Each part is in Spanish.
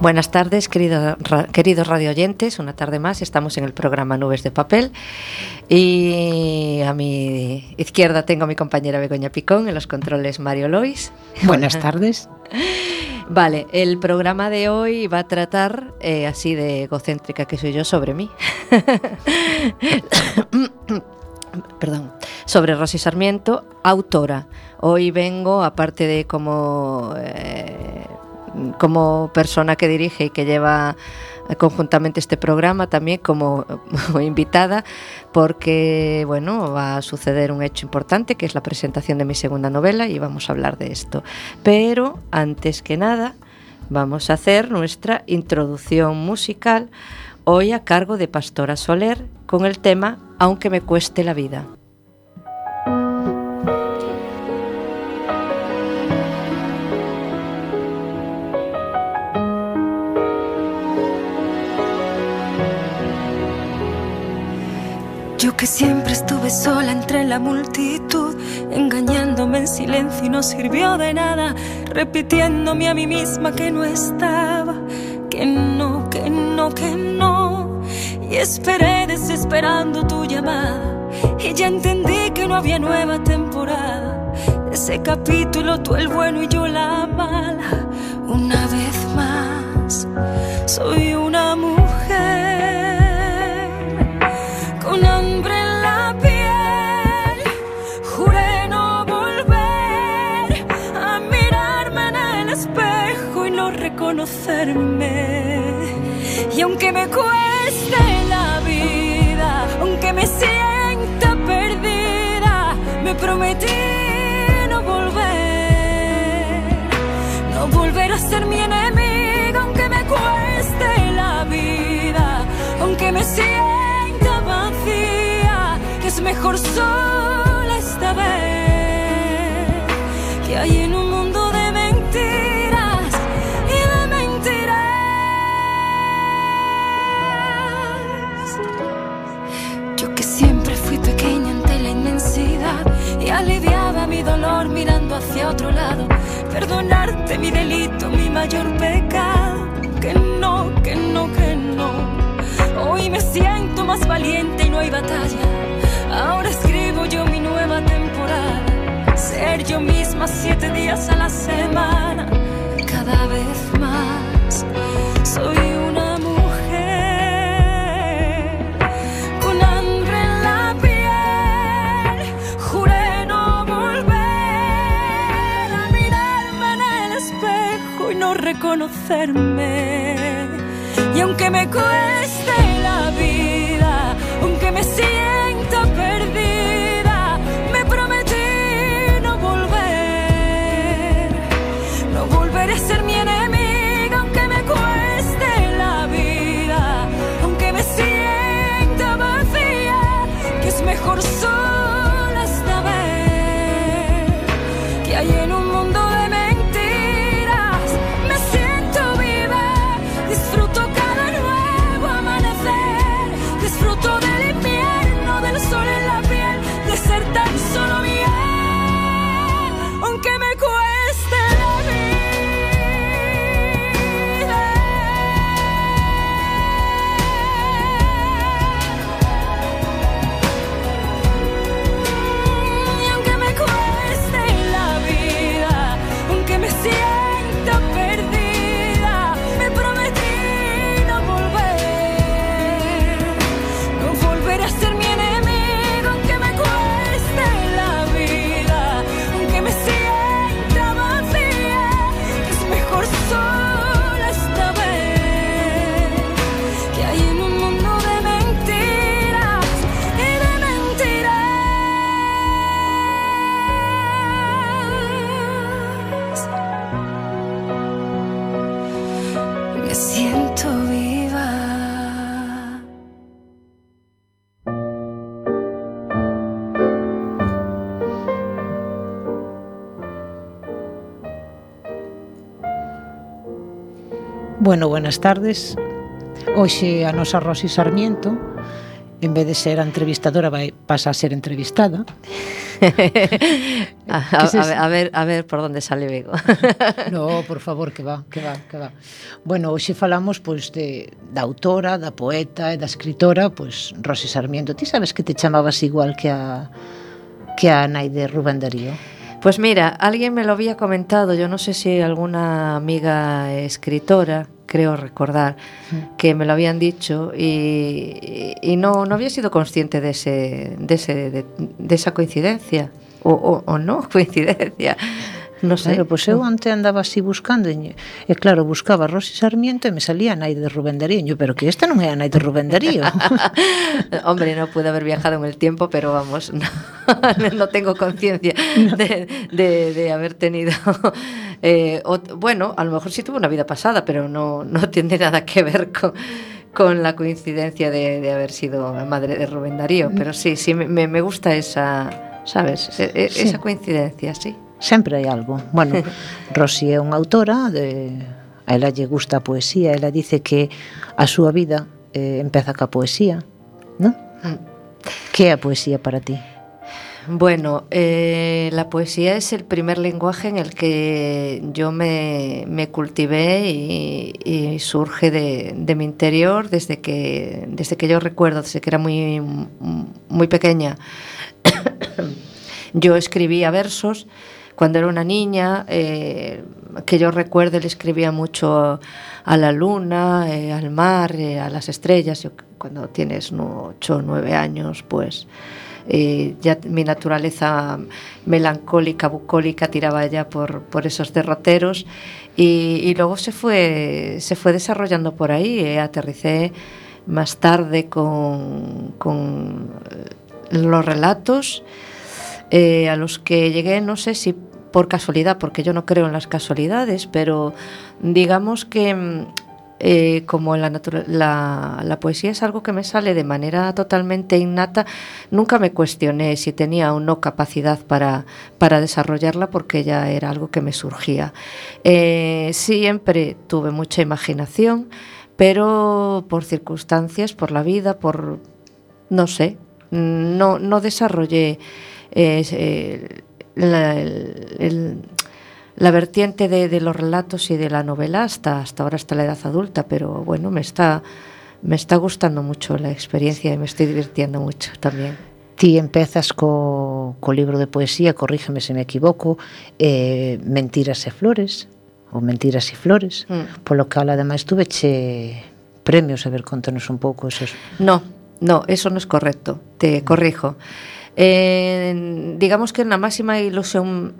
Buenas tardes, querido, ra, queridos radioyentes. Una tarde más estamos en el programa Nubes de Papel. Y a mi izquierda tengo a mi compañera Begoña Picón, en los controles Mario Lois. Buenas tardes. Vale, el programa de hoy va a tratar, eh, así de egocéntrica que soy yo, sobre mí. Perdón, sobre Rosy Sarmiento, autora. Hoy vengo, aparte de como eh, como persona que dirige y que lleva conjuntamente este programa también como, invitada porque bueno va a suceder un hecho importante que es la presentación de mi segunda novela y vamos a hablar de esto. Pero antes que nada vamos a hacer nuestra introducción musical hoy a cargo de Pastora Soler con el tema Aunque me cueste la vida que siempre estuve sola entre la multitud, engañándome en silencio y no sirvió de nada, repitiéndome a mí misma que no estaba, que no, que no, que no. Y esperé desesperando tu llamada, y ya entendí que no había nueva temporada. Ese capítulo, tú el bueno y yo la mala, una vez más, soy una mujer aunque me cueste la vida, aunque me sienta perdida, me prometí no volver, no volver a ser mi enemiga, aunque me cueste la vida, aunque me sienta vacía, que es mejor sola aliviaba mi dolor mirando hacia otro lado. Perdonarte mi delito, mi mayor pecado. Que no, que no, que no. Hoy me siento más valiente y no hay batalla. Ahora escribo yo mi nueva temporada. Ser yo misma siete días a la semana. Cada vez más reconocerme. Y aunque me cueste siento viva. Bueno, buenas tardes. Hoxe a nosa Rosy Sarmiento en vez de ser entrevistadora pasa a ser entrevistada. Ah, a, a, ver, a, ver, a ver por onde sale Vigo. no, por favor, que va, que va, que va. Bueno, hoxe falamos pois de da autora, da poeta e da escritora, pois Rosi Sarmiento. Ti sabes que te chamabas igual que a que a nai de Rubén Darío? Pues mira, alguien me lo había comentado, yo no sé si alguna amiga escritora, creo recordar, que me lo habían dicho y, y no, no había sido consciente de, ese, de, ese, de, de esa coincidencia, o, o, o no coincidencia. No sei. Claro, pois eu onte andaba así buscando e, e claro, buscaba Rosy Sarmiento e me salía a nai de Rubén Darío pero que esta non é a nai de Rubén Darío Hombre, no pude haber viajado en el tiempo pero vamos, no, no tengo conciencia no. de, de, de haber tenido eh, o, bueno, a lo mejor sí tuve una vida pasada pero no, no tiene nada que ver con con la coincidencia de, de haber sido madre de Rubén Darío, pero sí, sí, me, me gusta esa, ¿sabes? E, e, esa coincidencia, sí. Sempre hai algo. Bueno, Rosy é unha autora de a ela lle gusta a poesía, ela dice que a súa vida eh, empeza ca poesía, non? Mm. Que é a poesía para ti? Bueno, eh, la poesía es el primer lenguaje en el que yo me, me cultivé y, y surge de, de, mi interior desde que, desde que yo recuerdo, desde que era muy, muy pequeña. yo escribía versos cuando era una niña, eh, que yo recuerde, le escribía mucho a la luna, eh, al mar, eh, a las estrellas. Yo, cuando tienes 8 o 9 años, pues eh, ya mi naturaleza melancólica, bucólica, tiraba ya por, por esos derroteros y, y, luego se fue, se fue desarrollando por ahí. Eh, aterricé más tarde con, con los relatos. Eh, a los que llegué, no sé si por casualidad, porque yo no creo en las casualidades, pero digamos que mm, eh, como la, la, la, poesía es algo que me sale de manera totalmente innata, nunca me cuestioné si tenía o no capacidad para, para desarrollarla porque ya era algo que me surgía. Eh, siempre tuve mucha imaginación, pero por circunstancias, por la vida, por, no sé, no, no desarrollé eh, la, el, el, la vertiente de, de, los relatos y de la novela hasta, hasta ahora, hasta la edad adulta, pero bueno, me está, me está gustando mucho la experiencia y me estoy divirtiendo mucho también. Ti empezas co, co libro de poesía, corrígeme se me equivoco, eh, Mentiras e Flores, ou Mentiras e Flores, mm. polo que ademais tuve che premios, a ver, contanos un pouco esos. No, no, eso no es correcto, te corrijo. Eh, digamos que na máxima ilusión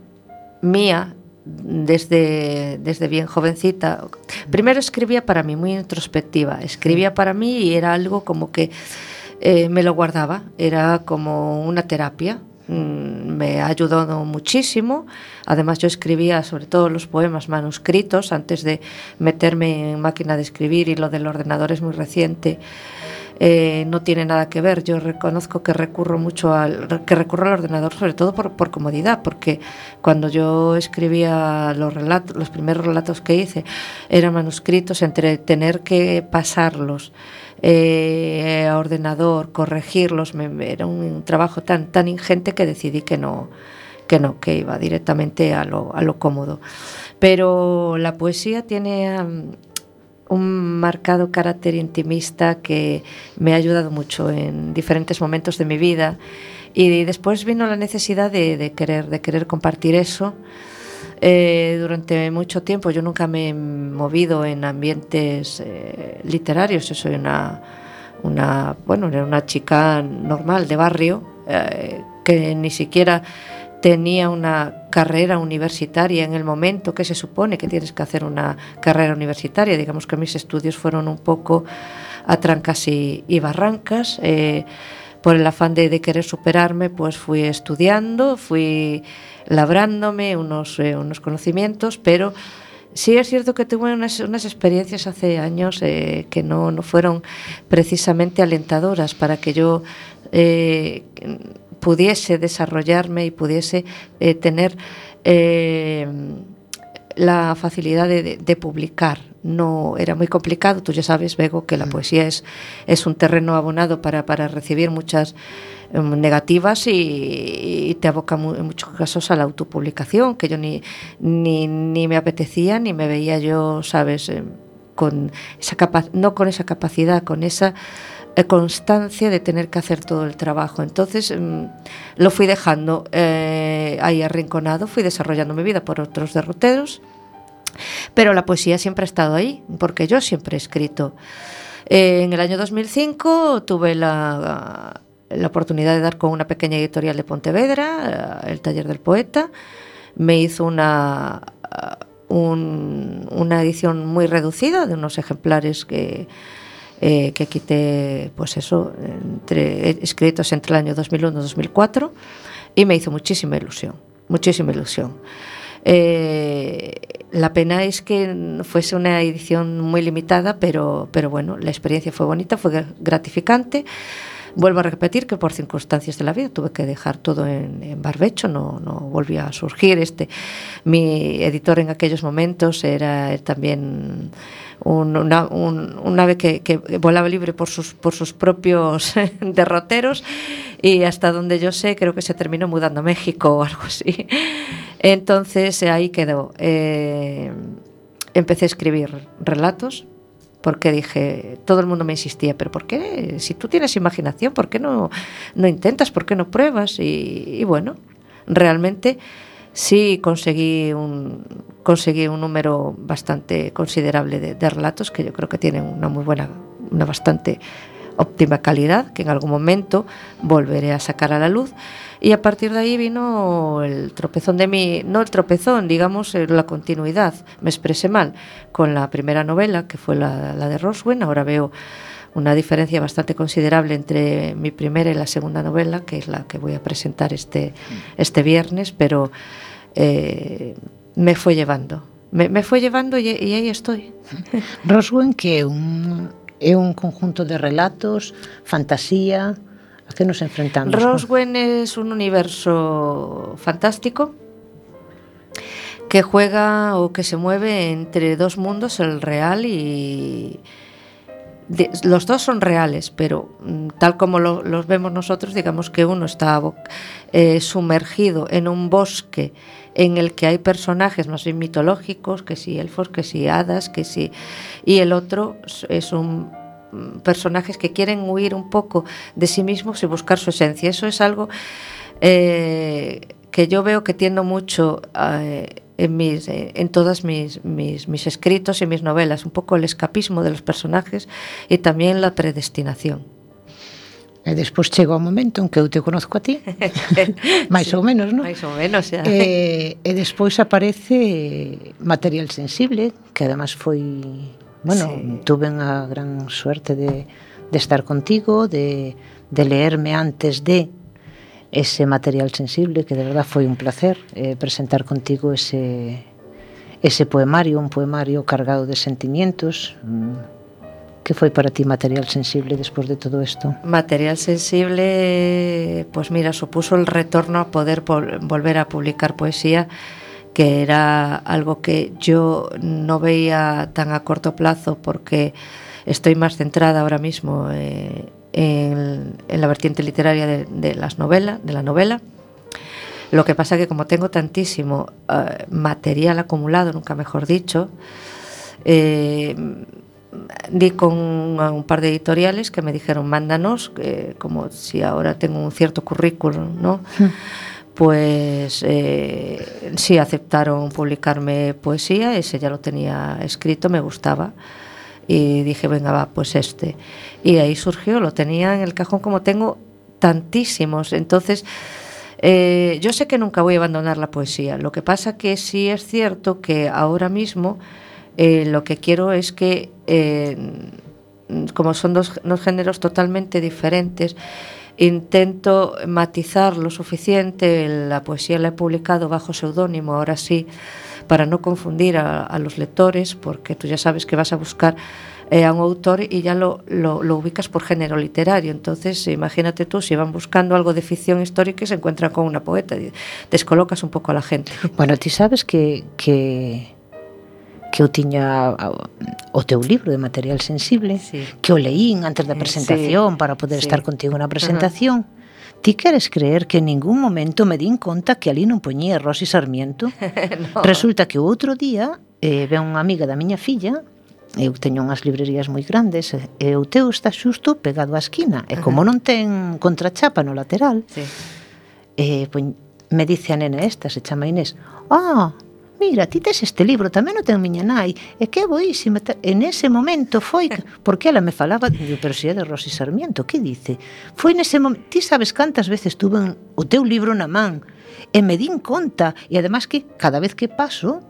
mía desde, desde bien jovencita. Primero escribía para mí, muy introspectiva. Escribía para mí y era algo como que eh, me lo guardaba, era como una terapia. Mm, me ha ayudado muchísimo. Además, yo escribía sobre todo los poemas manuscritos antes de meterme en máquina de escribir y lo del ordenador es muy reciente eh, no tiene nada que ver. Yo reconozco que recurro mucho al, que recurro al ordenador sobre todo por, por comodidad, porque cuando yo escribía los relatos, los primeros relatos que hice eran manuscritos entre tener que pasarlos eh, a ordenador, corregirlos, me, era un trabajo tan, tan ingente que decidí que no, que no, que iba directamente a lo, a lo cómodo. Pero la poesía tiene um, un marcado carácter intimista que me ha ayudado mucho en diferentes momentos de mi vida y después vino la necesidad de, querer de querer compartir eso eh, durante mucho tiempo yo nunca me he movido en ambientes eh, literarios yo soy una una bueno una chica normal de barrio eh, que ni siquiera tenía una carrera universitaria en el momento que se supone que tienes que hacer una carrera universitaria. Digamos que mis estudios fueron un poco a trancas y, barrancas. Por el afán de, querer superarme, pues fui estudiando, fui labrándome unos, eh, unos conocimientos, pero sí es cierto que tuve unas, unas experiencias hace años eh, que no, no, fueron precisamente alentadoras para que yo eh, pudiese desarrollarme y pudiese tener la facilidad de publicar. No era muy complicado, tú ya sabes, Bego, que la poesía es, es un terreno abonado para, para recibir muchas em, negativas y, y te aboca mu- en muchos casos a la autopublicación, que yo ni, ni, ni me apetecía ni me veía yo, sabes, em, con esa capa- no con esa capacidad, con esa eh, constancia de tener que hacer todo el trabajo. Entonces mm, lo fui dejando eh, ahí arrinconado, fui desarrollando mi vida por otros derroteros, pero la poesía siempre ha estado ahí, porque yo siempre he escrito. Eh, en el año 2005 tuve la, la oportunidad de dar con una pequeña editorial de Pontevedra, eh, el Taller del Poeta. Me hizo una, uh, un- una edición muy reducida de unos ejemplares que, eh, que quité, pues eso, entre, escritos entre el año 2001 y 2004, y me hizo muchísima ilusión, muchísima ilusión. Eh, la pena es que fuese una edición muy limitada, pero, pero bueno, la experiencia fue bonita, fue gratificante. Vuelvo a repetir que por circunstancias de la vida tuve que dejar todo en, en barbecho, no, no volvía a surgir. Este, mi editor en aquellos momentos era también un, una, un, un ave que, que, volaba libre por sus, por sus propios derroteros y hasta donde yo sé creo que se terminó mudando a México o algo así. Entonces ahí quedó. Eh, empecé a escribir relatos porque dije, todo el mundo me insistía, pero ¿por qué? Si tú tienes imaginación, ¿por qué no, no intentas? ¿Por qué no pruebas? Y, y bueno, realmente sí conseguí un, conseguí un número bastante considerable de, de, relatos que yo creo que tienen una muy buena, una bastante óptima calidad, que en algún momento volveré a sacar a la luz. Y a partir de ahí vino el tropezón de mi, no el tropezón, digamos eh, la continuidad. Me expresé mal con la primera novela, que fue la, la de Roswell. Ahora veo una diferencia bastante considerable entre mi primera y la segunda novela, que es la que voy a presentar este, este viernes, pero eh, me fue llevando. Me, me fue llevando y, y, ahí estoy. Roswell, que un, é un conjunto de relatos, fantasía, a que nos enfrentamos. Roswen es un universo fantástico que juega o que se mueve entre dos mundos, el real y, Los dos son reales, pero mm, tal como lo, los vemos nosotros, digamos que uno está eh, sumergido en un bosque en el que hay personajes más bien mitológicos, que si elfos, que si hadas, que si... Y el otro es un personajes que quieren huir un poco de sí mismos y buscar su esencia. Eso es algo eh, que yo veo que tiendo mucho eh, en, mis, eh, en todas mis, mis, mis escritos y mis novelas, un poco el escapismo de los personajes e tamén la predestinación. E despois chega o momento en que eu te conozco a ti Mais sí, ou menos, non? Mais ou menos, xa E, e despois aparece material sensible Que además foi... Bueno, sí. tuve unha gran suerte de, de estar contigo De, de leerme antes de ese material sensible que de verdad foi un placer eh, presentar contigo ese ese poemario, un poemario cargado de sentimientos. Mm, que foi para ti material sensible despois de todo isto? Material sensible, pues mira, supuso el retorno a poder volver a publicar poesía que era algo que yo no veía tan a corto plazo porque estoy más centrada ahora mismo eh, en, en, la vertiente literaria de, de, las novelas, de la novela. Lo que pasa que como tengo tantísimo uh, material acumulado, nunca mejor dicho, eh, di con un par de editoriales que me dijeron mándanos, eh, como si ahora tengo un cierto currículum, ¿no? pues eh, sí aceptaron publicarme poesía, ese ya lo tenía escrito, me gustaba. Y dije, venga, va, pues este. Y ahí surgió, lo tenía en el cajón como tengo tantísimos. Entonces, eh, yo sé que nunca voy a abandonar la poesía. Lo que pasa que sí es cierto que ahora mismo eh, lo que quiero es que, eh, como son dos, dos géneros totalmente diferentes, intento matizar lo suficiente, la poesía la he publicado bajo seudónimo, ahora sí, para no confundir a, a, los lectores, porque tú ya sabes que vas a buscar eh, a un autor y ya lo, lo, lo, ubicas por género literario. Entonces, imagínate tú, si van buscando algo de ficción histórica y se encuentran con una poeta, y descolocas un pouco a la gente. Bueno, ti sabes que... que que eu tiña o teu libro de material sensible, sí. que o leín antes da eh, presentación sí. para poder sí. estar contigo na presentación. Uh -huh. Ti queres creer que en ningún momento me din conta que ali non poñía Rosy Sarmiento? no. Resulta que o outro día eh, ve unha amiga da miña filla eu teño unhas librerías moi grandes e o teu está xusto pegado á esquina e como non ten contrachapa no lateral sí. eh, pois, me dice a nena esta, se chama Inés ah, mira, ti tes este libro, tamén o ten miña nai, e que boísima. En ese momento foi, porque ela me falaba, digo, pero se é de Rosy Sarmiento, que dice? Foi nese momento, ti sabes cantas veces tuve o teu libro na man, e me din conta, e además que cada vez que paso,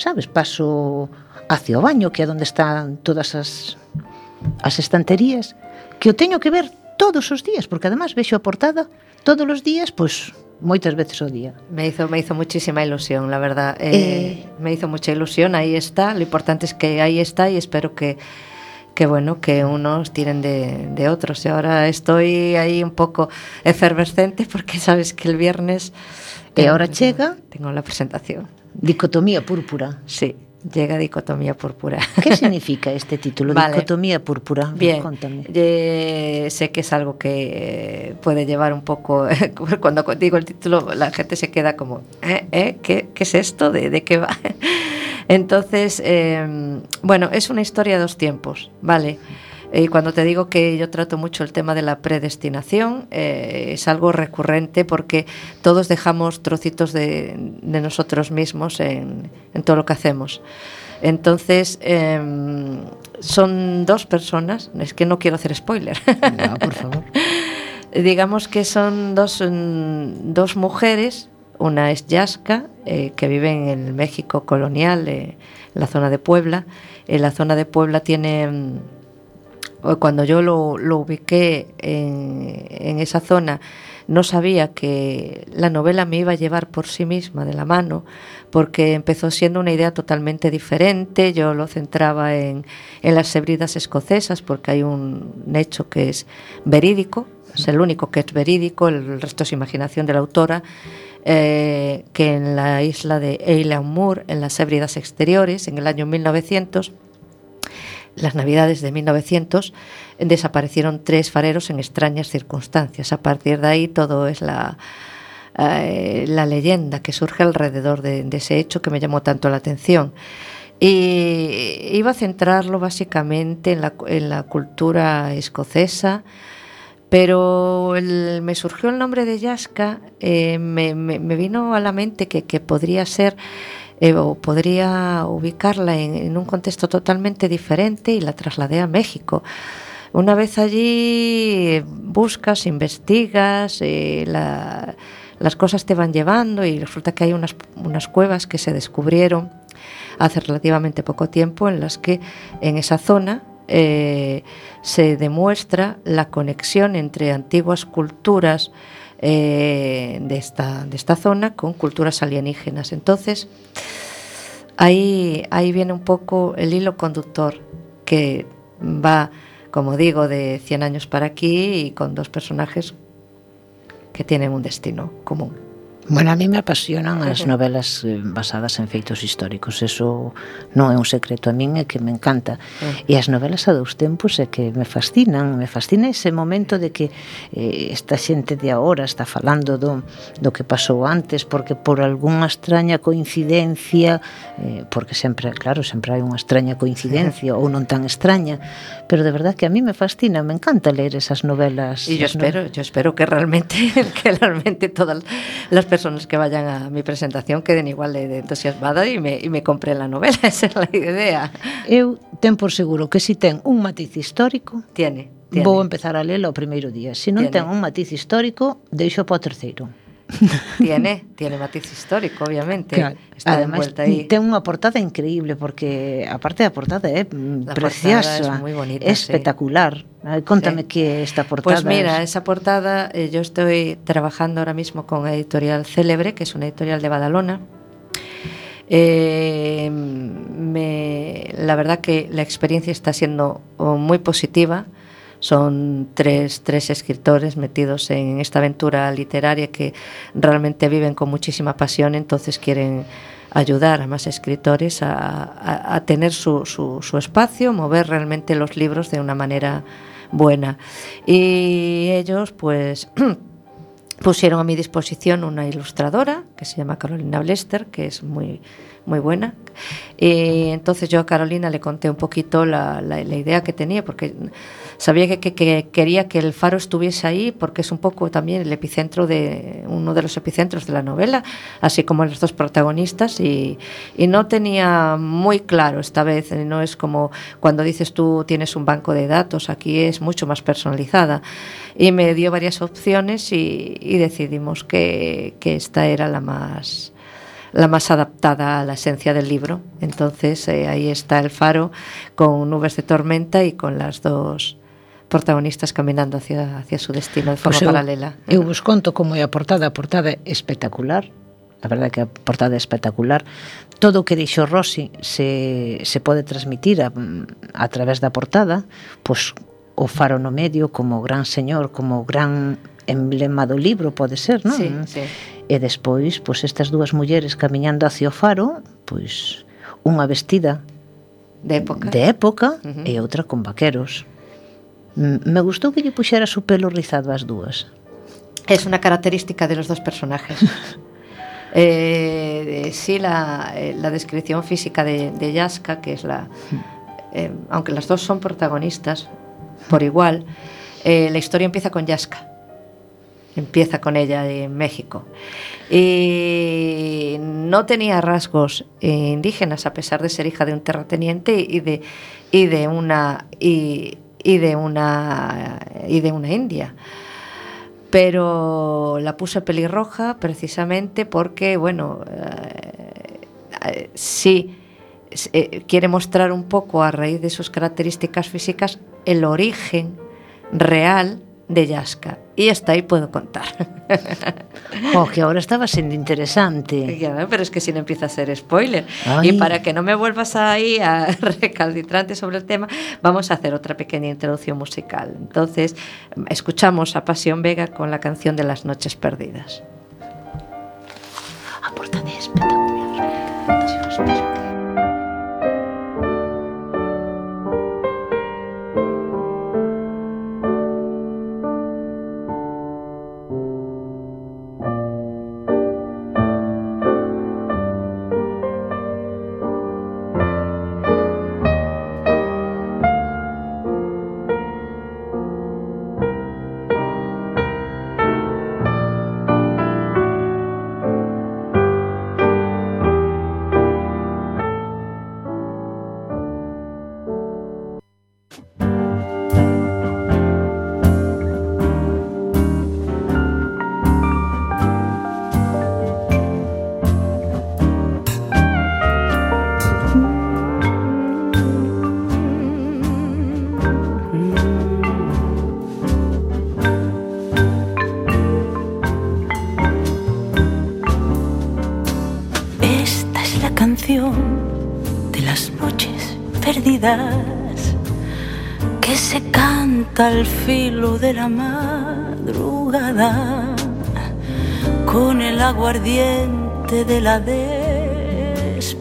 sabes, paso hacia o baño, que é onde están todas as, as estanterías, que o teño que ver todos os días, porque además vexo a portada todos os días, pois moitas veces ao día. Me hizo me hizo muchísima ilusión, la verdad. Eh, eh, me hizo mucha ilusión, ahí está, lo importante es que ahí está y espero que que bueno, que unos tiren de, de otros. Y ahora estoy ahí un poco efervescente porque sabes que el viernes... eh ahora tengo, chega... Tengo la presentación. Dicotomía púrpura Sí, llega Dicotomía Púrpura. que significa este título? Vale. dicotomía púrpura Bien, contame eh, sé que es algo que eh, puede llevar un poco, cuando digo el título la gente se queda como, ¿eh? ¿eh? ¿Qué, qué es esto? ¿De, de qué va? Entonces, eh, bueno, es una historia de dos tiempos, ¿vale? Y cuando te digo que yo trato mucho el tema de la predestinación, eh, es algo recurrente porque todos dejamos trocitos de, de nosotros mismos en, en todo lo que hacemos. Entonces, em, son dos personas, es que no quiero hacer spoiler, no, por favor digamos que son dos, mm, dos mujeres, una es Yaska, eh, que vive en el México colonial, eh, en la zona de Puebla. En la zona de Puebla tiene, mm, cuando yo lo, lo ubiqué en, esa zona, no sabía que la novela me iba a llevar por sí misma de la mano, porque empezó siendo una idea totalmente diferente. Yo lo centraba en, las hebridas escocesas, porque hay un hecho que es verídico, es el único que es verídico, el resto es imaginación de la autora, eh, que en la isla de Eilean Moor, en las hébridas exteriores, en el año 1900, las navidades de 1900 eh, desaparecieron tres fareros en extrañas circunstancias. A partir de ahí todo es la, eh, la leyenda que surge alrededor de, ese hecho que me llamó tanto la atención. Y iba a centrarlo básicamente en la, en la cultura escocesa, pero el- me surgió el nombre de Yaska, eh, me, vino a la mente que podría ser eh, o podría ubicarla en, un contexto totalmente diferente y la trasladé a México. Una vez allí buscas, investigas, eh, la- las cosas te van llevando y resulta que hay unas, unas cuevas que se descubrieron hace relativamente poco tiempo en las que en esa zona eh, se demuestra la conexión entre antiguas culturas eh, de, esta, de esta zona con culturas alienígenas. Entonces, ahí, ahí viene un poco el hilo conductor que va, como digo, de 100 años para aquí y con dos personajes que tienen un destino común. Bueno, a mí me apasionan as novelas eh, basadas en feitos históricos. Eso non é un secreto a min, é que me encanta. E as novelas a dous tempos é que me fascinan, me fascina ese momento de que eh, esta xente de agora está falando do, do que pasou antes, porque por algunha extraña coincidencia, eh, porque sempre, claro, sempre hai unha extraña coincidencia ou non tan extraña, pero de verdad que a mí me fascina, me encanta ler esas novelas. E yo espero, no... yo espero que realmente que realmente todas las personas que vayan a mi presentación queden igual de, de entusiasmadas y me, y me compren la novela, esa es la idea. Eu ten por seguro que si ten un matiz histórico... Tiene, tiene. Vou empezar a lela o primeiro día. Se si non tiene. ten un matiz histórico, deixo para o terceiro. Tiene, tiene matiz histórico, obviamente. Está Además, ahí. ten unha portada increíble porque a parte da portada mm, La preciosa, portada es muy bonita, sí. espectacular. Ay, Contame Sí. que esta portada Pues mira, es- esa portada, eh, yo estoy trabajando ahora mismo con Editorial Célebre, que es una editorial de Badalona. Eh, me- la verdad que la experiencia está siendo oh, muy positiva. Son tres, tres escritores metidos en esta aventura literaria que realmente viven con muchísima pasión, entonces quieren ayudar a más escritores a, a- tener su, su- espacio, mover realmente los libros de una manera buena. Y ellos, pues, pusieron a mi disposición una ilustradora que se llama Carolina Blester, que es muy, muy buena. Y entonces yo a Carolina le conté un poquito la- la idea que tenía, porque sabía que, que- que quería que el faro estuviese ahí, porque es un poco también el epicentro de uno de los epicentros de la novela, así como los dos protagonistas. Y, no tenía muy claro esta vez, eh, no es como cuando dices tú tienes un banco de datos, aquí es mucho más personalizada. Y me dio varias opciones y, decidimos que, esta era la más la más adaptada a la esencia del libro. Entonces eh, ahí está el faro con nubes de tormenta y con las dos protagonistas caminando hacia, hacia su destino de forma pues eu, paralela. Eu vos conto como é a portada, a portada é espectacular, a verdade que a portada é espectacular. Todo o que dixo Rossi se, se pode transmitir a, a través da portada, pois o faro no medio como o gran señor, como o gran emblema do libro pode ser, non? Sí, sí. E despois, pois estas dúas mulleres camiñando hacia o faro, pois unha vestida de época, de época uh -huh. e outra con vaqueros. Me gustou que lle puxera o pelo rizado ás dúas. Es una característica de los dos personajes. Eh, eh, sí, la, eh, la descripción física de, de Yaska, que es la... eh, aunque las dos son protagonistas por igual, eh, la historia empieza con Yaska. Empieza con ella en México. Y no tenía rasgos indígenas, a pesar de ser hija de un terrateniente y de, y de una... Y, y de una y de una india. Pero la puse pelirroja precisamente porque, bueno, eh, eh, sí eh, quiere mostrar un poco a raíz de sus características físicas el origen real de Yaska. Y hasta ahí puedo contar. Oh, que ahora estaba sendo interesante. Ya, pero es que si no empieza a ser spoiler. Ay. Y para que no me vuelvas ahí a recalcitrante sobre el tema, vamos a hacer otra pequeña introducción musical. Entonces, escuchamos a Pasión Vega con la canción de las noches perdidas. Que se canta al filo de la madrugada con el aguardiente de la despedida.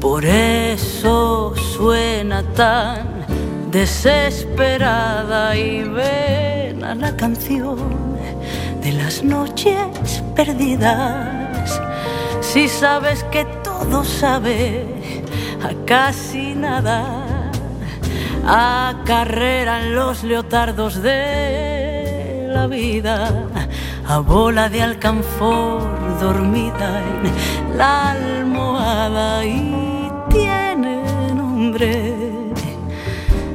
Por eso suena tan desesperada y vena la canción de las noches perdidas. Si sabes que todo sabe a casi nada, a carrera en los leotardos de la vida, a bola de alcanfor dormida en la almohada y tiene nombre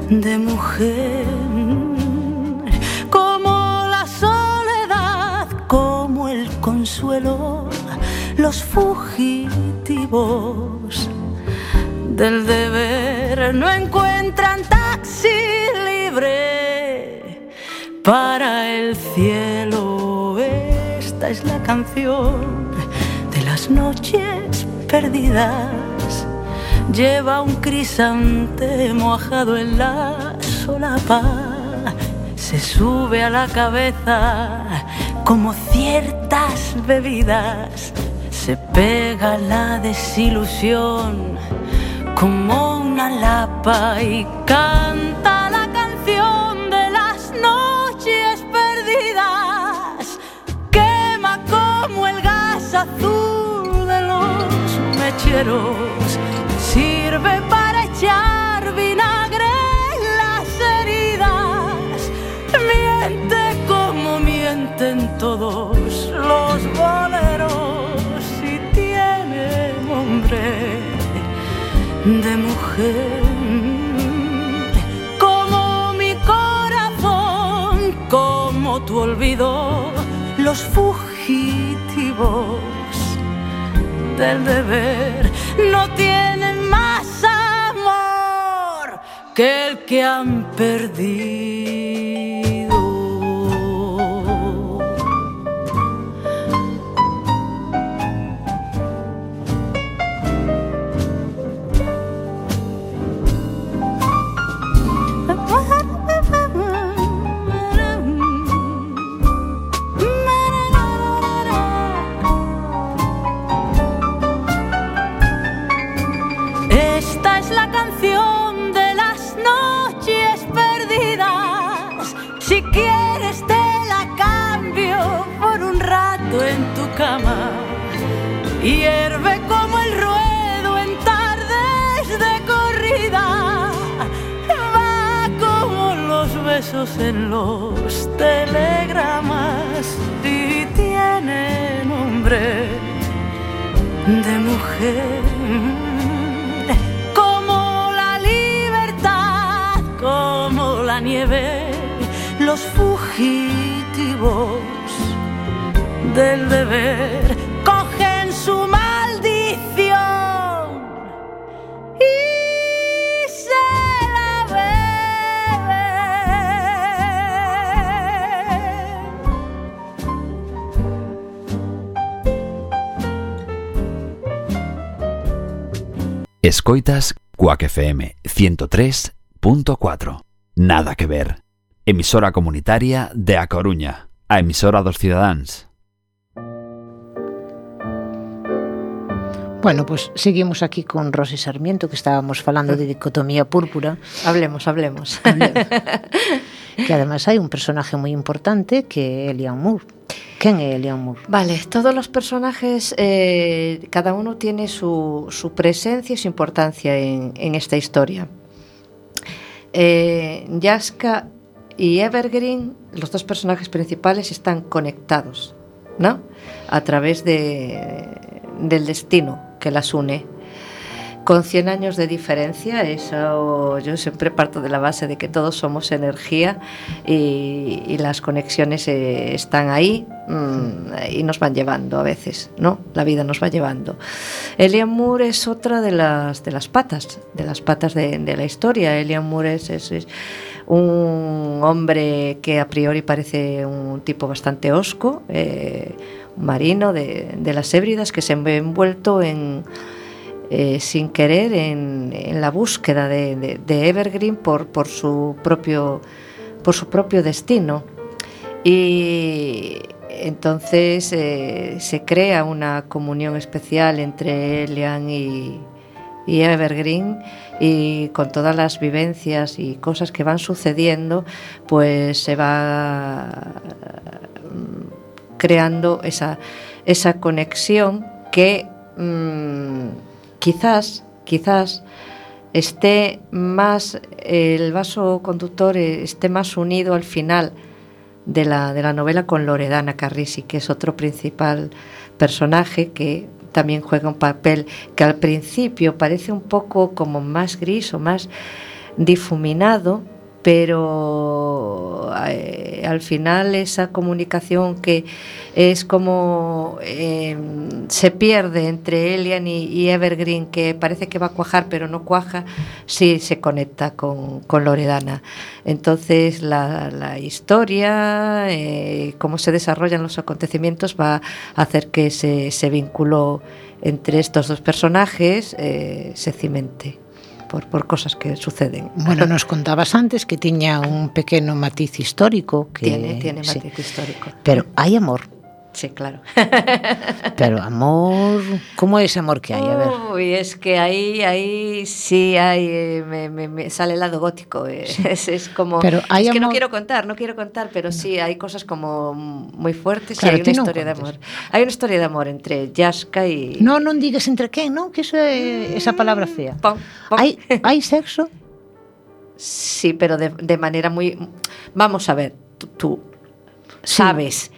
de mujer. Como la soledad, como el consuelo, los fugitivos del deber no encuentran taxi libre para el cielo. Esta es la canción de las noches perdidas. Lleva un crisante mojado en la solapa. Se sube a la cabeza como ciertas bebidas. se pega la desilusión como una lapa y canta la canción de las noches perdidas. Quema como el gas azul de los mecheros, sirve para echar vinagre en las heridas. Miente como mienten todos de mujer. Como mi corazón, como tu olvido, los fugitivos del deber no tienen más amor que el que han perdido. En los telegramas y tiene nombre de mujer. Como la libertad, como la nieve, los fugitivos del deber Escoitas Cuac FM 103.4. Nada que ver. Emisora comunitaria de A Coruña. A emisora dos cidadáns. Bueno, pues seguimos aquí con Rosy Sarmiento, que estábamos falando de dicotomía púrpura, Hablemos, hablemos. que además hay un personaje muy importante que é Elian Moore. Quen é Elian Moore? Vale, todos los personajes, eh, cada uno tiene su, su presencia y su importancia en, en esta historia. Eh, Yaska y Evergreen, los dos personajes principales, están conectados, ¿no? A través de, del destino que las une. Con 100 años de diferencia, eso yo siempre parto de la base de que todos somos energía y, y las conexiones eh, están ahí mm, y nos van llevando a veces, ¿no? La vida nos va llevando. Elian Moore es otra de las, de las patas, de las patas de, de la historia. Elian Moore es, es- es un hombre que a priori parece un tipo bastante osco, eh, marino de, las Hébridas que se ve envuelto en, eh, sin querer en, la búsqueda de, Evergreen por, su propio, destino. Y entonces eh, se crea una comunión especial entre Elian y, Evergreen y con todas las vivencias y cosas que van sucediendo, pues se va creando esa, esa conexión que mm, quizás, quizás esté más, el vaso conductor eh, esté más unido al final de la, de la novela con Loredana Carrisi, que es otro principal personaje que también juega un papel que al principio parece un poco como más gris o más difuminado, pero eh, al final esa comunicación que es como eh, se pierde entre Elian y, Evergreen, que parece que va a cuajar pero no cuaja, sí se conecta con, Loredana. Entonces la, la historia, eh, cómo se desarrollan los acontecimientos va a hacer que ese, ese vínculo entre estos dos personajes eh, se cimente por, por cosas que suceden. Bueno, nos contabas antes que tiña un pequeno matiz histórico que tiene, tiene sí. matiz histórico. Pero hai amor. Sí, claro. Pero amor, ¿cómo es amor que hay? A ver. Uy, es que ahí, ahí sí hay, eh, me, me- me sale el lado gótico. eh. Es, es como, Pero hay es que no amor- quiero contar, no quiero contar, pero sí hay cosas como muy fuertes Claro, y hay una historia de amor. Hay una historia de amor entre Yaska y No, non digas entre quen, non? Que eso é esa palabra fea. Hai, hai sexo? Sí, pero de, de manera muy... Vamos a ver, tú, tú sabes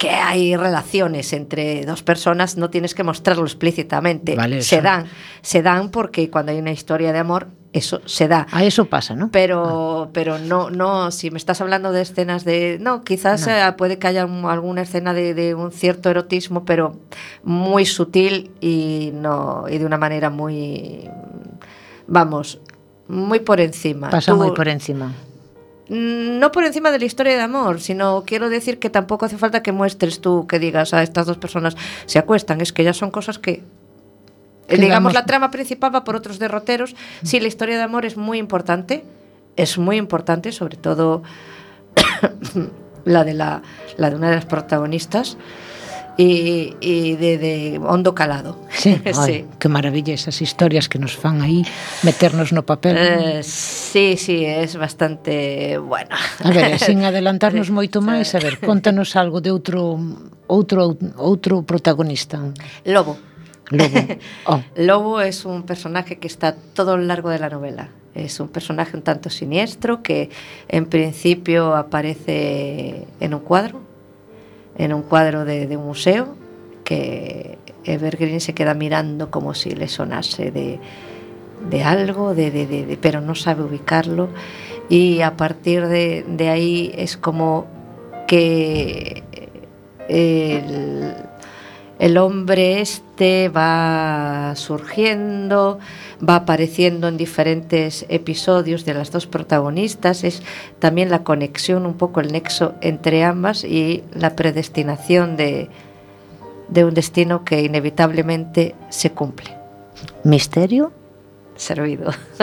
que hay relaciones entre dos personas, no tienes que mostrarlo explícitamente. Vale, se dan, se dan porque cuando hay una historia de amor, eso se da. A eso pasa, ¿no? Pero, pero no, no, si me estás hablando de escenas de. No, quizás No. eh, puede que haya un- alguna escena de, de un cierto erotismo, pero muy sutil y no. y de una manera muy. Vamos, muy por encima. Pasa Tú- moi por encima. Mm, No por encima de la historia de amor, sino quiero decir que tampoco hace falta que muestres tú, que digas a estas dos personas se acuestan, es que ya son cosas que... Digamos, la trama principal va por otros derroteros. Sí, la historia de amor es muy importante, es muy importante, sobre todo la de, la, la de una de las protagonistas e, e de, de hondo calado. Sí, sí. Que maravilla esas historias que nos fan aí meternos no papel. Uh, sí, sí, es bastante bueno. A ver, sin adelantarnos moito máis, a ver, contanos algo de outro outro outro protagonista. Lobo. Lobo. Oh. Lobo es un personaje que está todo lo largo de la novela. Es un personaje un tanto siniestro que en principio aparece en un cuadro en un cuadro de, un museo, que Evergreen se queda mirando como si le sonase de, de algo, de, de- pero no sabe ubicarlo. Y a partir de ahí es como que el, el hombre este va surgiendo, va apareciendo en diferentes episodios de las dos protagonistas, es también la conexión, un poco el nexo entre ambas y la predestinación de, de un destino que inevitablemente se cumple. misterio? Servido.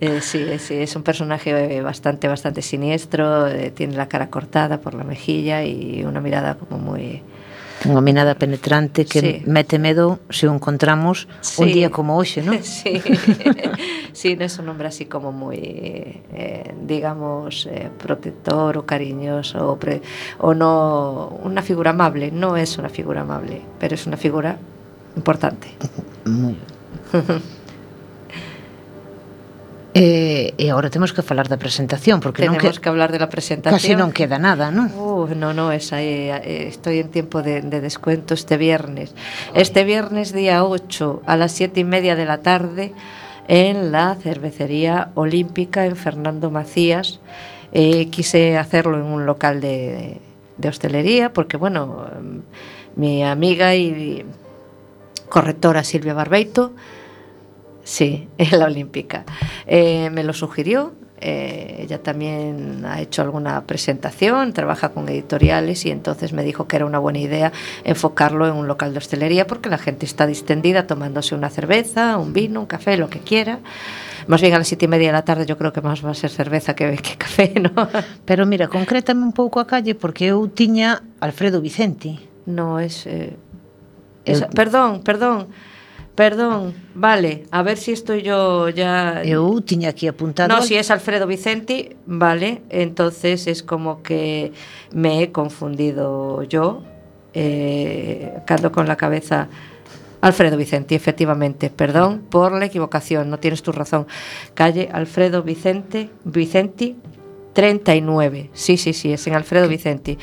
Eh, sí, eh, sí, es un personaje eh, bastante, bastante siniestro, eh, tiene la cara cortada por la mejilla y una mirada como muy... Unha mirada penetrante que Sí. mete medo se o encontramos un día como hoxe, non? Sí, sí, no es un hombre así como muy, eh, digamos, eh, protector o cariñoso pre- o no, una figura amable. No es una figura amable, pero es una figura importante. Moi E, e agora temos que falar da presentación porque non Tenemos que, que hablar de la presentación. casi non queda nada, non? Uh, no, no, es ahí, eh, estoy en tiempo de, de descuento este viernes. Este viernes día 8 a las 7 y media de la tarde en la cervecería olímpica en Fernando Macías. Eh, quise hacerlo en un local de, de hostelería porque, bueno, em, mi amiga y correctora Silvia Barbeito, sí, en la olímpica, eh, me lo sugirió. Eh, ella también ha hecho alguna presentación, trabaja con editoriales y entonces me dijo que era una buena idea enfocarlo en un local de hostelería porque la gente está distendida tomándose una cerveza, un vino, un café, lo que quiera. Más bien a las siete y media de la tarde yo creo que más va a ser cerveza que, que café, ¿no? Pero mira, concrétame un pouco a calle porque eu tiña Alfredo Vicente. No, es... Eh... Esa. Perdón, perdón. Perdón, vale, a ver si estoy yo ya... Eu tiña aquí apuntado... No, si es Alfredo Vicenti, vale, entonces es como que me he confundido yo, eh, cando con la cabeza... Alfredo Vicenti, efectivamente, perdón por la equivocación, no tienes tu razón. Calle Alfredo Vicente, Vicenti, 39. Sí, sí, sí, es en Alfredo Vicenti.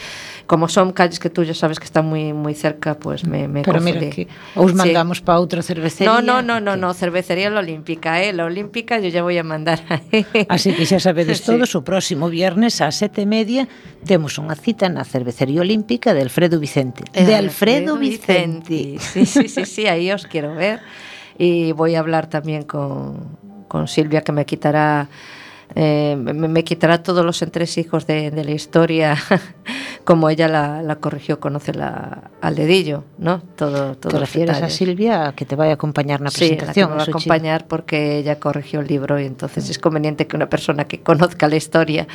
Como son calles que tú ya sabes que están muy muy cerca, pues me, me Pero confundí. mira que os Sí. mandamos para outra cervecería. No, no, no, no, no, cervecería La Olímpica, ¿eh? La Olímpica yo ya voy a mandar. Así que xa sabedes Sí. todos, o próximo viernes ás sete e media temos unha cita na Cervecería Olímpica de Alfredo Vicente. De Alfredo, Vicente. Sí, sí, sí, sí, ahí os quiero ver. Y voy a hablar también con, con Silvia, que me quitará. Eh, me, me quitará todos los entresijos de, de la historia, como ella la, la corrigió, conoce la, al dedillo, ¿no? Todo, todo Te refieres a Silvia que te vai a acompañar na Sí, que presentación. me va a acompañar porque ella corrigió el libro y entonces es conveniente que una persona que conozca la historia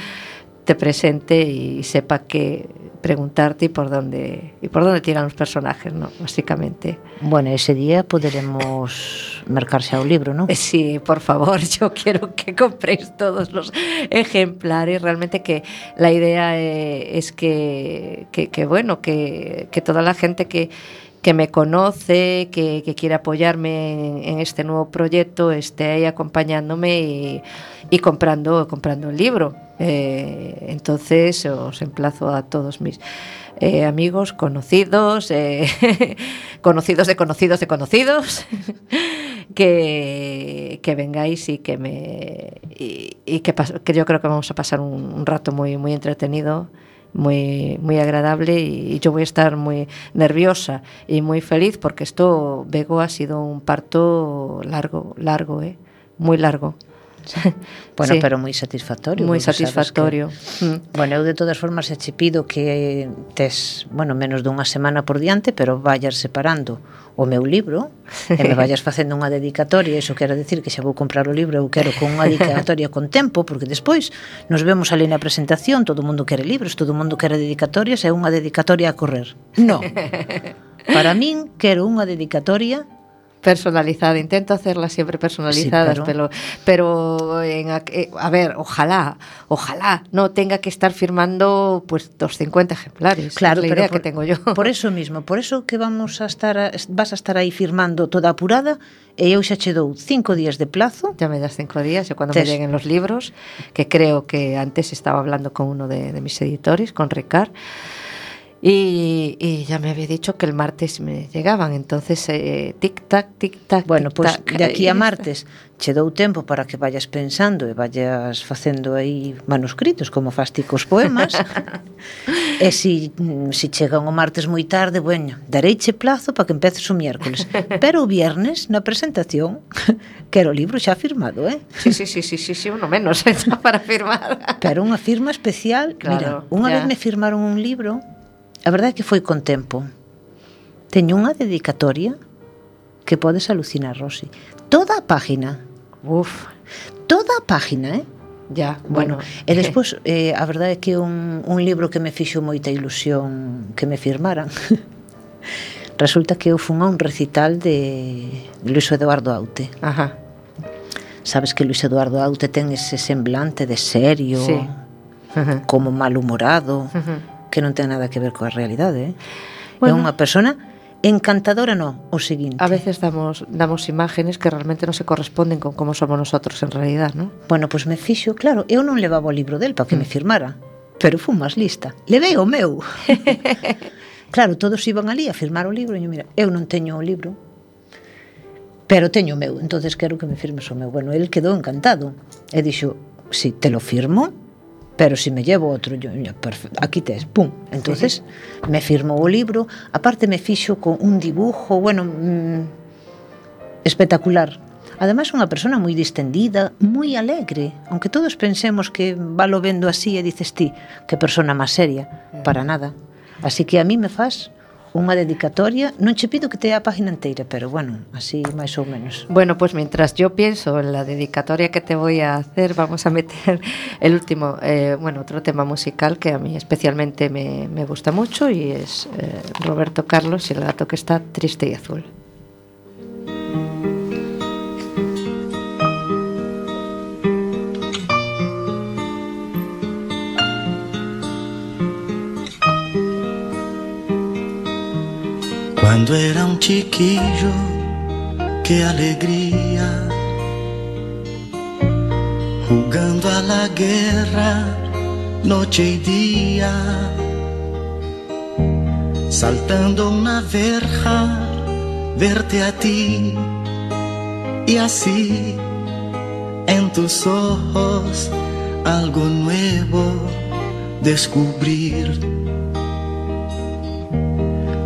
te presente y sepa qué, preguntarte y por dónde y por dónde tiran los personajes, ¿no? Básicamente. Bueno, ese día poderemos marcarse ao libro, ¿no? Eh, Sí, por favor, yo quiero que compréis todos los ejemplares. Realmente que la idea eh, es que, que, que, bueno, que, que toda la gente que, que me conoce, que, que quiere apoyarme en, este nuevo proyecto, esté ahí acompañándome y, comprando, comprando el libro. Eh, entonces os emplazo a todos mis eh, amigos, conocidos, eh, conocidos de conocidos de conocidos, que, que vengáis y que me y, que yo creo que vamos a pasar un, un rato muy, muy entretenido muy, muy agradable y yo voy a estar muy nerviosa y muy feliz porque esto, Bego, ha sido un parto largo, largo, ¿eh? muy largo. bueno, sí. pero moi satisfactorio. Moi satisfactorio. Que, mm. Bueno, eu de todas formas xe che pido que tes, bueno, menos dunha semana por diante, pero vayas separando o meu libro e me vayas facendo unha dedicatoria, iso quero decir que xa vou comprar o libro, eu quero con unha dedicatoria con tempo, porque despois nos vemos ali na presentación, todo o mundo quere libros, todo o mundo quere dedicatorias, é unha dedicatoria a correr. No. Para min quero unha dedicatoria personalizada, intento hacerlas siempre personalizadas, sí, pero... pero, pero en, eh, a ver, ojalá, ojalá no tenga que estar firmando pues 250 ejemplares. Claro, es la idea por, que tengo yo. Por eso mismo, por eso que vamos a estar vas a estar aí firmando toda apurada e eu xa che dou cinco días de plazo. Ya me das cinco días, e cando Tes. me lleguen los libros, que creo que antes estaba hablando con uno de, de mis editores, con Ricard, Y, y, ya me había dicho que el martes me llegaban, entonces eh, tic-tac, tic-tac. Bueno, tic -tac, pues de aquí a martes che dou tempo para que vayas pensando e vayas facendo aí manuscritos como fas ti cos poemas. e si, mm, si chegan o martes moi tarde, bueno, dareiche plazo para que empeces o miércoles. Pero o viernes, na presentación, quero o libro xa firmado, eh? Sí, sí, sí, sí, sí, sí uno menos, xa para firmar. Pero unha firma especial. Claro, Mira, unha vez me firmaron un libro a verdade é que foi con tempo. Teño unha dedicatoria que podes alucinar, Rosy. Toda a página. Uf. Toda a página, eh? Ya, bueno, bueno e despois eh, a verdade é que un, un libro que me fixo moita ilusión que me firmaran resulta que eu fun a un recital de Luis Eduardo Aute Ajá. sabes que Luis Eduardo Aute ten ese semblante de serio sí. Ajá. como malhumorado Ajá que non ten nada que ver coa realidade. Eh? Bueno. É unha persona encantadora no, o seguinte. A veces damos damos imágenes que realmente non se corresponden con como somos nosotros en realidad, ¿no? Bueno, pois pues me fixo, claro, eu non levaba o libro del para que mm. me firmara, pero fun máis lista. Levei o meu. claro, todos iban ali a firmar o libro e eu, mira, eu non teño o libro, pero teño o meu, entonces quero que me firmes o meu. Bueno, el quedou encantado e dixo, si te lo firmo, pero se si me llevo outro aquí tes, pum entonces me firmou o libro aparte me fixo con un dibujo bueno mm, espectacular Ademais, unha persona moi distendida, moi alegre, aunque todos pensemos que valo vendo así e dices ti, que persona máis seria, para nada. Así que a mí me faz unha dedicatoria. Non che pido que te a página inteira, pero bueno, así máis ou menos. Bueno, pues mientras yo pienso en la dedicatoria que te voy a hacer, vamos a meter el último, eh, bueno, otro tema musical que a mí especialmente me, me gusta mucho y es eh, Roberto Carlos y el gato que está triste y azul. Quando era un chiquillo, qué alegría, jugando a la guerra noche y día, saltando una verja, verte a ti. Y así en tus ojos algo nuevo descubrir.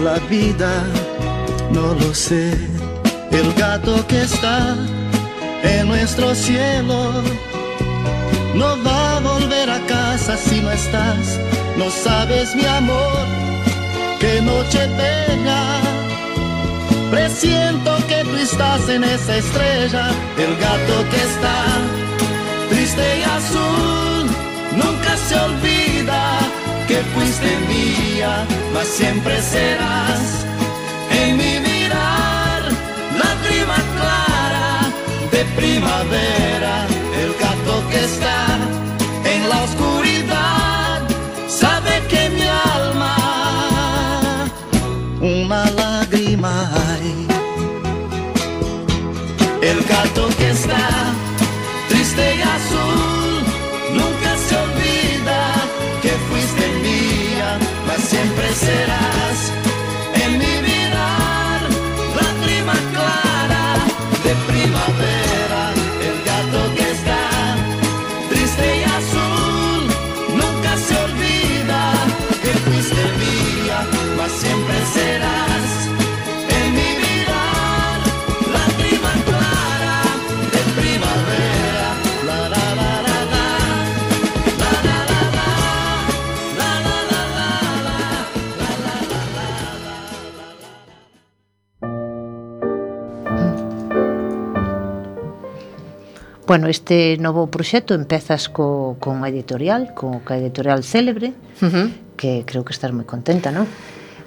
la vida, no lo sé. El gato que está en nuestro cielo no va a volver a casa si no estás. No sabes, mi amor, qué noche bella. Presiento que tú estás en esa estrella, el gato que está triste y azul. Nunca se olvida que fuiste mía, mas siempre serás en mi mirar, lágrima clara de primavera, el gato que está en la oscuridad, sabe que mi alma una lágrima hay. El gato Bueno, este novo proxecto empezas co, con a editorial, co, ca editorial célebre, Ujú. que creo que estás moi contenta, ¿no?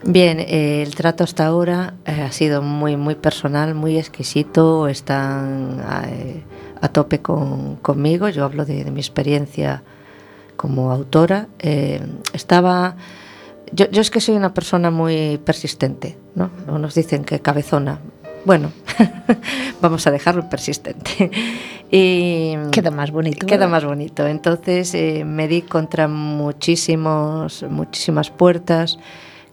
Bien, eh, el trato hasta ahora eh, ha sido muy, muy personal, muy exquisito. Están eh, a tope con, conmigo. Yo hablo de, de mi experiencia como autora. Eh, estaba. Yo, yo es que soy una persona muy persistente. No Nos dicen que cabezona. Bueno, vamos a dejarlo persistente. y, Queda máis bonito. Queda ¿verdad? más bonito. Entonces eh, me di contra muchísimos, muchísimas puertas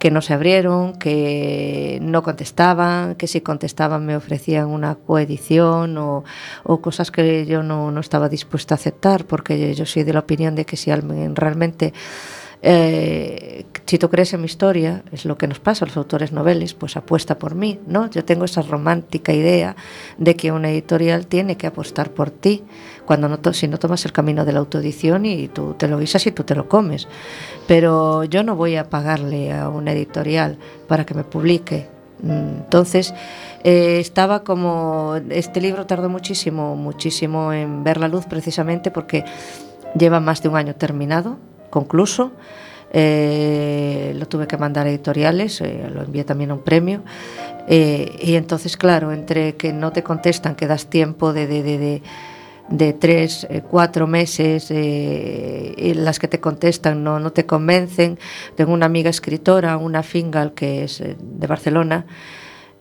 que no se abrieron, que no contestaban, que si contestaban me ofrecían una coedición o, o cosas que yo no, no estaba dispuesta a aceptar, porque yo soy de la opinión de que si alguien realmente eh, si tú crees en mi historia, es lo que nos pasa a los autores noveles, pues apuesta por mí, ¿no? Yo tengo esa romántica idea de que una editorial tiene que apostar por ti, cuando no si no tomas el camino de la autoedición y tú te lo guisas y tú te lo comes. Pero yo no voy a pagarle a una editorial para que me publique. Entonces, eh, estaba como, este libro tardó muchísimo, muchísimo en ver la luz precisamente porque lleva más de un año terminado, concluso. Eh, lo tuve que mandar a editoriales, eh, lo envié también a un premio. Eh, y entonces, claro, entre que no te contestan, que das tiempo de, tres, cuatro meses, y las que te contestan no, no te convencen. Tengo una amiga escritora, una Fingal, que es de Barcelona,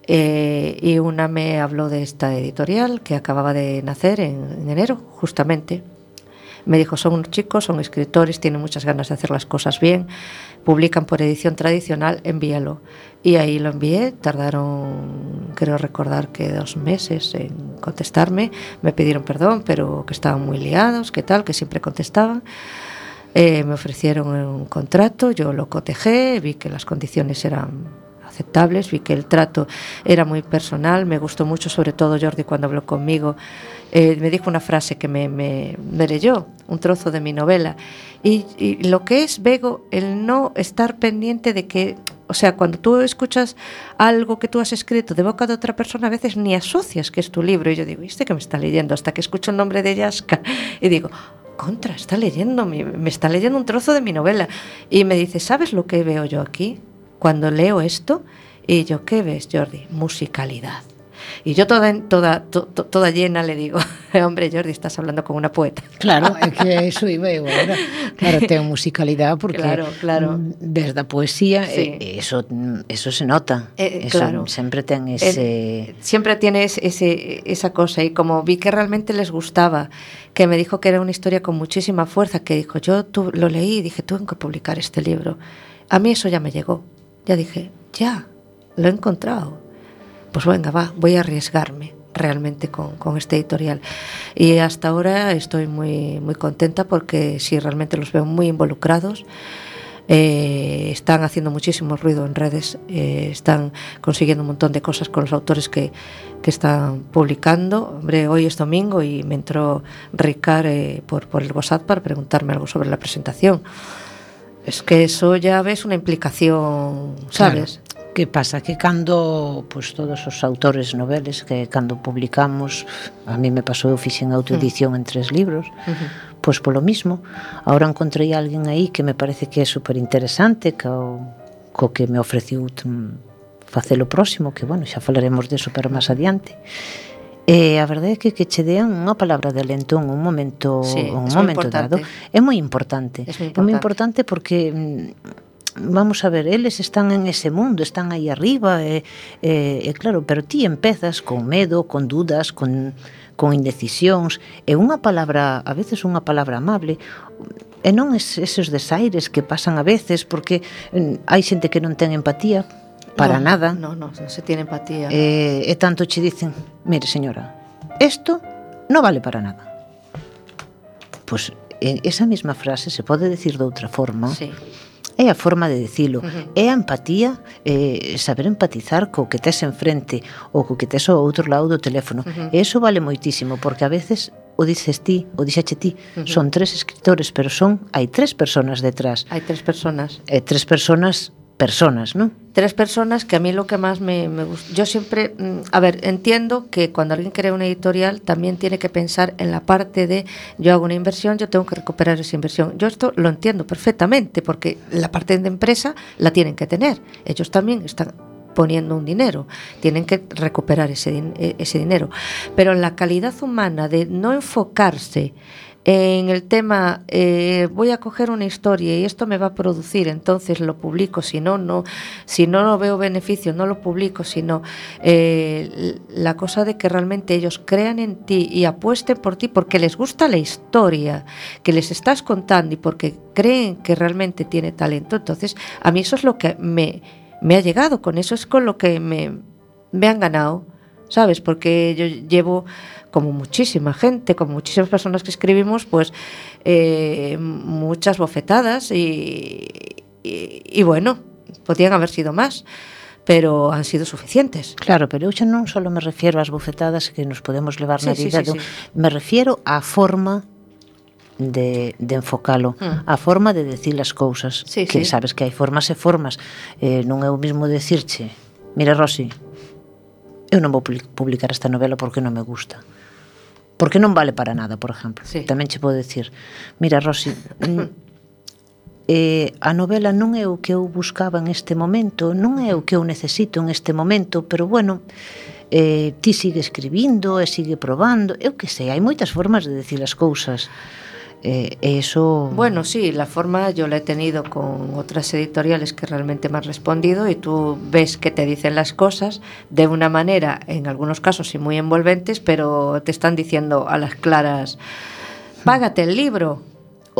y una me habló de esta editorial que acababa de nacer en enero, justamente. Me dijo, son chicos, son escritores, tienen muchas ganas de hacer las cosas bien, publican por edición tradicional, envíalo. Y ahí lo envié, tardaron, creo recordar que dos meses en contestarme, me pidieron perdón, pero que estaban muy liados, que tal, que siempre contestaban. Eh, me ofrecieron un contrato, yo lo cotejé, vi que las condiciones eran aceptables, vi que el trato era muy personal, me gustó mucho, sobre todo Jordi cuando habló conmigo, eh, me dijo una frase que me, me, me leyó, un trozo de mi novela, y, y lo que es, Bego, el no estar pendiente de que o sea, cuando tú escuchas algo que tú has escrito de boca de otra persona, a veces ni asocias que es tu libro. Y yo digo, ¿viste que me está leyendo? Hasta que escucho el nombre de Yaska y digo, contra, está leyendo, me está leyendo un trozo de mi novela. Y me dice, ¿sabes lo que veo yo aquí? Cuando leo esto, y yo, ¿qué ves, Jordi? Musicalidad. Y yo toda, toda, to- to- toda llena le digo, hombre, Jordi, estás hablando con una poeta. Claro, é que iso iba eu agora. Claro, ten musicalidade porque Claro, claro. mm, ves da poesía Sí. e, e eso mm, eso se nota. Eh, eso claro. sempre ten ese Eh, siempre tienes ese, esa cosa y como vi que realmente les gustaba, que me dijo que era una historia con muchísima fuerza, que dijo, yo tu- lo leí y dije, tengo que publicar este libro. A mí eso ya me llegó. Ya dije, ya, lo he encontrado. Pues venga, va, voy a arriesgarme realmente con, con este editorial. Y hasta ahora estoy muy, muy contenta porque sí, realmente los veo muy involucrados. Eh, están haciendo muchísimo ruido en redes, eh, están consiguiendo un montón de cosas con los autores que, que están publicando. Hombre, hoy es domingo y me entró Ricard eh, por, por el WhatsApp para preguntarme algo sobre la presentación. Es que eso ya ves una implicación, sabes? Claro. Que pasa? Que cando pues, todos os autores noveles que cando publicamos, a mí me pasou, eu fixen autoedición en tres libros, uh -huh. pois polo mismo, agora encontrei alguén aí que me parece que é super interesante, que o, co que me ofreciu mm, facelo próximo, que bueno, xa falaremos deso pero máis adiante, E a verdade é que que che dean unha palabra de alento en un momento sí, un momento dado é moi importante. É moi importante. É moi importante porque mm, vamos a ver, eles están en ese mundo, están aí arriba e, e, e claro, pero ti empezas con medo, con dudas, con con indecisións e unha palabra, a veces unha palabra amable e non es, esos desaires que pasan a veces porque mm, hai xente que non ten empatía para no, nada. No, no, non se tiene empatía. Eh, e tanto che dicen, mire señora, isto non vale para nada. Pois pues, eh, esa mesma frase se pode decir de outra forma. Sí. É a forma de dicilo, uh -huh. é a empatía, eh, saber empatizar co que tes enfrente ou co que tes ao outro lado do teléfono. Uh -huh. E eso vale moitísimo, porque a veces o dices ti, o dixache ti, uh -huh. son tres escritores, pero son hai tres personas detrás. Hai tres personas. E tres personas personas, non? Tres personas que a mí lo que más me, gusta. Yo siempre, mm, a ver, entiendo que cuando alguien crea una editorial también tiene que pensar en la parte de yo hago una inversión, yo tengo que recuperar esa inversión. Yo esto lo entiendo perfectamente porque la parte de empresa la tienen que tener. Ellos también están poniendo un dinero, tienen que recuperar ese, eh, ese dinero. Pero la calidad humana de no enfocarse en el tema eh, voy a coger una historia y esto me va a producir entonces lo publico si no no si no lo veo beneficio no lo publico sino eh, la cosa de que realmente ellos crean en ti y apuesten por ti porque les gusta la historia que les estás contando y porque creen que realmente tiene talento entonces a mí eso es lo que me me ha llegado con eso es con lo que me me han ganado ¿sabes? Porque yo llevo, como muchísima gente, como muchísimas personas que escribimos, pues eh, muchas bofetadas y, y, y bueno, podían haber sido más pero han sido suficientes. Claro, pero eu xa non só me refiero ás bofetadas que nos podemos levar sí, na vida, sí, sí, sí. me refiero á forma de, de enfocalo mm. a forma de decir as cousas sí, que sí. sabes que hai formas e formas eh, non é o mismo decirche mira Rosy eu non vou publicar esta novela porque non me gusta porque non vale para nada, por exemplo. Sí. Tamén che podo decir, mira, Rosy, eh, a novela non é o que eu buscaba en este momento, non é o que eu necesito en este momento, pero bueno, eh, ti sigue escribindo e sigue probando, eu que sei, hai moitas formas de decir as cousas. Eh, eso... Bueno, sí, la forma yo la he tenido con otras editoriales que realmente me han respondido y tú ves que te dicen las cosas de una manera, en algunos casos sí muy envolventes, pero te están diciendo a las claras, págate el libro.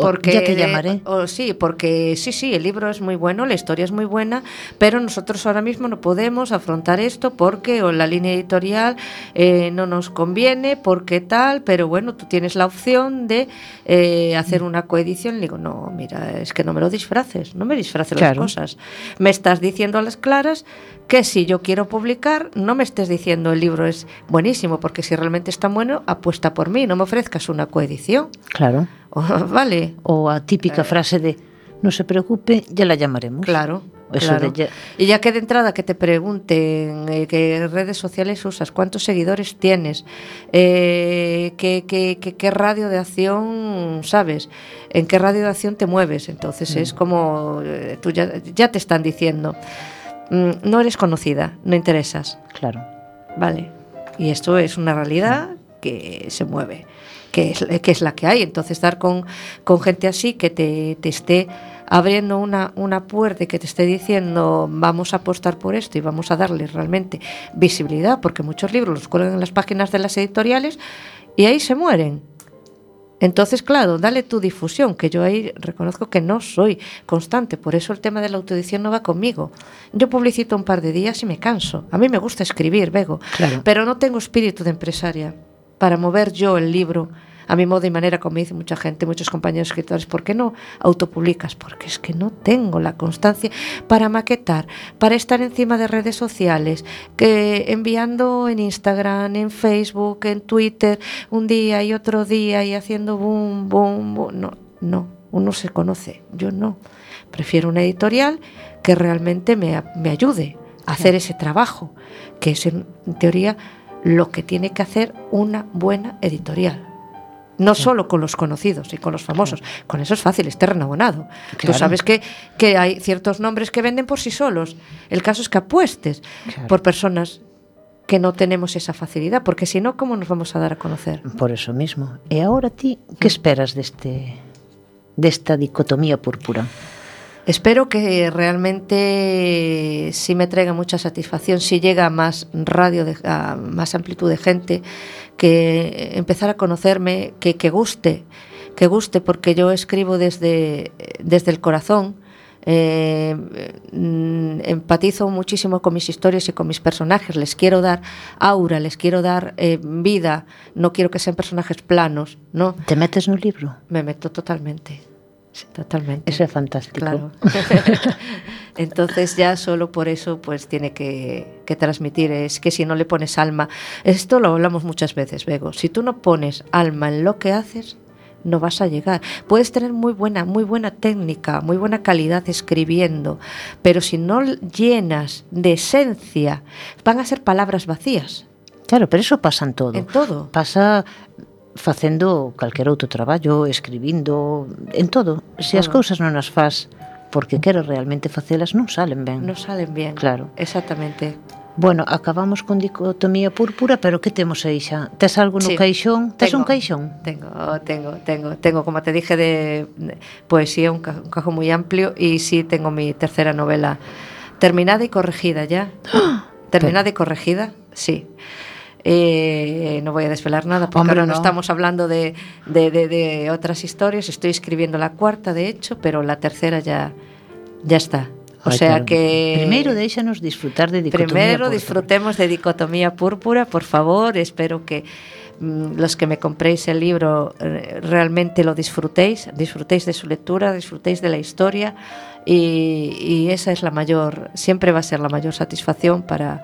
Porque ya te llamaré. sí, porque sí, sí, el libro es muy bueno, la historia es muy buena, pero nosotros ahora mismo no podemos afrontar esto porque o la línea editorial eh, no nos conviene, porque tal, pero bueno, tú tienes la opción de eh, hacer una coedición. Le digo, no, mira, es que no me lo disfraces, no me disfraces Claro. las cosas. Me estás diciendo a las claras que si yo quiero publicar, no me estés diciendo el libro es buenísimo, porque si realmente está bueno, apuesta por mí, no me ofrezcas una coedición. Claro. O- vale, O a típica frase de no se preocupe, ya la llamaremos. claro. Eso claro. ya- Y ya que de entrada que te pregunten eh, qué redes sociales usas, cuántos seguidores tienes, eh, qué, qué- qué- qué radio de acción sabes, en qué radio de acción te mueves, entonces Mm. es como eh, tú ya, ya te están diciendo, mm, no eres conocida, no interesas. Claro. Vale. Y esto es una realidad que se mueve, que es, que es la que hay. Entonces, estar con, con gente así que te, te esté abriendo una, una puerta y que te esté diciendo vamos a apostar por esto y vamos a darle realmente visibilidad, porque muchos libros los cuelgan en las páginas de las editoriales y ahí se mueren. Entonces, claro, dale tu difusión, que yo ahí reconozco que no soy constante, por eso el tema de la autoedición no va conmigo. Yo publicito un par de días y me canso. A mí me gusta escribir, Claro. pero no tengo espíritu de empresaria para mover yo el libro a mi modo y manera, como dice mucha gente, muchos compañeros escritores. ¿Por qué no autopublicas? Porque es que no tengo la constancia para maquetar, para estar encima de redes sociales, que enviando en Instagram, en Facebook, en Twitter, un día y otro día y haciendo boom, boom, boom. No, no, uno se conoce, yo no. Prefiero una editorial que realmente me, me ayude a hacer ese trabajo, que es en teoría lo que tiene que hacer una buena editorial. No solo con los conocidos y con los famosos, con eso es fácil, es terreno abonado. Tú sabes que, que hay ciertos nombres que venden por sí solos. El caso es que apuestes Claro. por personas que no tenemos esa facilidad, porque si no, ¿cómo nos vamos a dar a conocer? Por eso mismo. E agora ti, que esperas deste desta dicotomía púrpura? Espero que realmente sí me traiga mucha satisfacción, si llega a más radio, de, a más amplitud de gente, que empezar a conocerme, que, que guste, que guste, porque yo escribo desde, desde el corazón. eh, empatizo muchísimo con mis historias y con mis personajes, les quiero dar aura, les quiero dar eh, vida, no quiero que sean personajes planos, ¿no? Te metes no libro? Me meto totalmente, sí, totalmente. Eso é fantástico. Claro. Entonces ya solo por eso pues tiene que, que transmitir. Es que si no le pones alma, esto lo hablamos muchas veces, Bego. Si tú no pones alma en lo que haces, no vas a llegar. Puedes tener muy buena, muy buena técnica, muy buena calidad escribiendo, pero si no llenas de esencia, van a ser palabras vacías. Claro, pero eso pasa en todo. En todo. Pasa facendo calquer outro traballo, escribindo, en todo. Se as ah. cousas non as faz porque queres realmente facelas, non salen ben. Non salen ben. Claro. Exactamente. Bueno, acabamos con dicotomía púrpura, pero que temos aí xa? Tes algo no sí, caixón? Tes tengo, un caixón? Tengo, tengo, tengo, tengo, como te dije de, de poesía, un, ca un cajón moi amplio e sí tengo mi tercera novela terminada e corregida ya. ¡Ah! Terminada pero... e corregida, sí. Eh, no voy a desvelar nada porque Hombre, ahora no no. estamos hablando de, de- de- de otras historias. Estoy escribiendo la cuarta, de hecho, pero la tercera ya, ya está. O Ai, sea que... Deixanos disfrutar de dicotomía Primero púrpura. disfrutemos de Dicotomía Púrpura, por favor. Espero que mm, los que me compréis el libro eh, realmente lo disfrutéis, disfrutéis de su lectura, disfrutéis de la historia y, y esa es la mayor, siempre va a ser la mayor satisfacción para,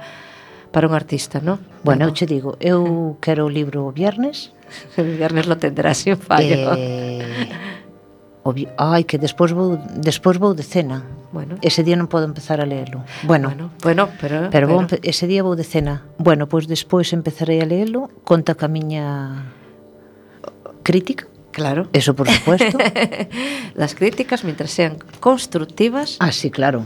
para un artista, non? Bueno, eu che digo, eu quero o libro o viernes. o viernes lo tendrás sin fallo. Eh, o vi... Ai, que despois vou, despois vou de cena. Bueno. Ese día non podo empezar a leelo. Bueno, bueno, bueno pero, pero, pero... Ese día vou de cena. Bueno, pois despois empezarei a leelo, conta ca miña crítica. Claro. Eso por supuesto. Las críticas, mientras sean constructivas. Ah, sí, claro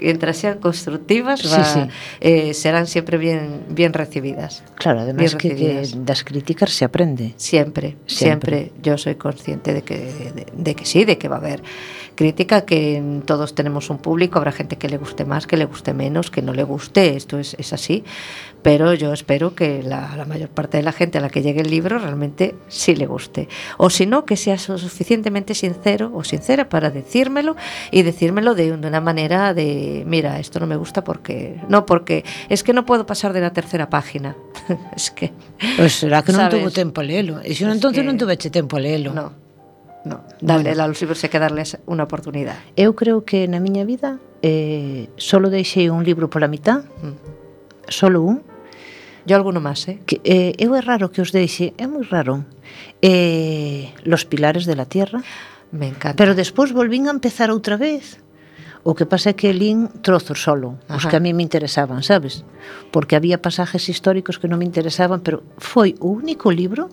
mientras sean constructivas sí, va, sí. Eh, serán siempre bien bien recibidas. Claro, además que, que, das críticas se aprende. Siempre, siempre, siempre, yo soy consciente de que, de, de que sí, de que va a haber crítica, que todos tenemos un público, habrá gente que le guste más, que le guste menos, que no le guste, esto es, es así, pero yo espero que la, la mayor parte de la gente a la que llegue el libro realmente sí le guste. O si no, que sea suficientemente sincero o sincera para decírmelo y decírmelo de una manera de, mira, esto no me gusta porque, no, porque es que no puedo pasar de la tercera página. es que... Pois será que non Sabes? tuvo tempo a lelo. E se non entonces que- non tuveche tempo a lelo. No, no. Darle, bueno. los libros hai que darles unha oportunidade. Eu creo que na miña vida eh, solo deixei un libro pola mitad, mm. solo un, Yo alguno máis, eh? Que, eh, eu é raro que os deixe, é moi raro. Eh, los pilares de la tierra. Me encanta. Pero despois volvín a empezar outra vez. O que pasa é que lín trozos solo, Ajá. os que a mí me interesaban, sabes? Porque había pasajes históricos que non me interesaban, pero foi o único libro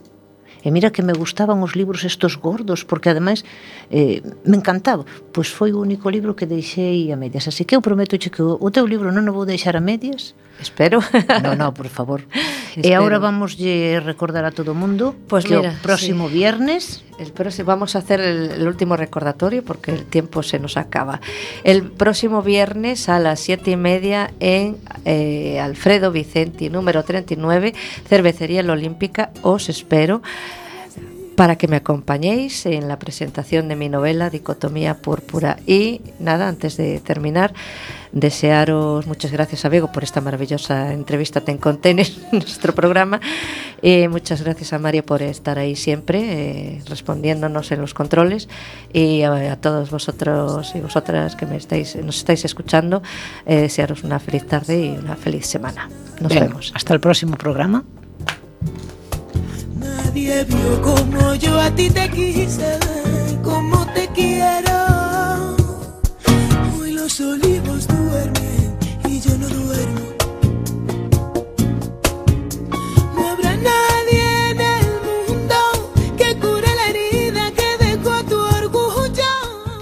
E mira que me gustaban os libros estos gordos, porque ademais eh, me encantaba. Pois foi o único libro que deixei a medias. Así que eu prometo que o teu libro non o vou deixar a medias, Espero. No, no, por favor. e Espero. agora vamos recordar a todo mundo Pues que mira, o próximo viernes El próximo, vamos a hacer el, el último recordatorio porque el tiempo se nos acaba. El próximo viernes a las siete y media en eh, Alfredo Vicenti, número 39, Cervecería La Olímpica, os espero para que me acompañéis en la presentación de mi novela Dicotomía Púrpura. Y nada, antes de terminar, desearos muchas gracias a Bego por esta maravillosa entrevista Ten Conten en nuestro programa. Y muchas gracias a Mario por estar ahí siempre, eh, respondiéndonos en los controles. Y a, a todos vosotros y vosotras que me estáis, nos estáis escuchando, eh, desearos una feliz tarde y una feliz semana. Nos Ben, vemos. Hasta el próximo programa. Nadie vio como yo a ti te quise, como te quiero. Hoy los olivos duermen y yo no duermo.